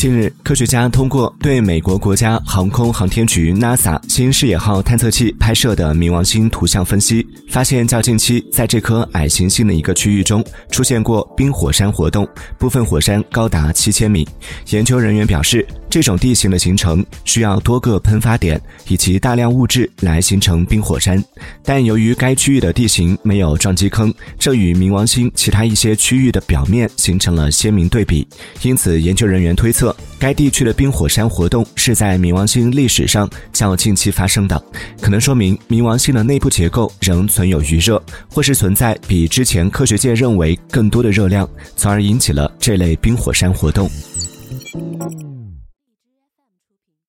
近日，科学家通过对美国国家航空航天局 NASA 新视野号探测器拍摄的冥王星图像分析，发现较近期在这颗矮行星的一个区域中出现过冰火山活动，部分火山高达七千米。研究人员表示，这种地形的形成需要多个喷发点以及大量物质来形成冰火山，但由于该区域的地形没有撞击坑，这与冥王星其他一些区域的表面形成了鲜明对比，因此研究人员推测。该地区的冰火山活动是在冥王星历史上较近期发生的，可能说明冥王星的内部结构仍存有余热，或是存在比之前科学界认为更多的热量，从而引起了这类冰火山活动。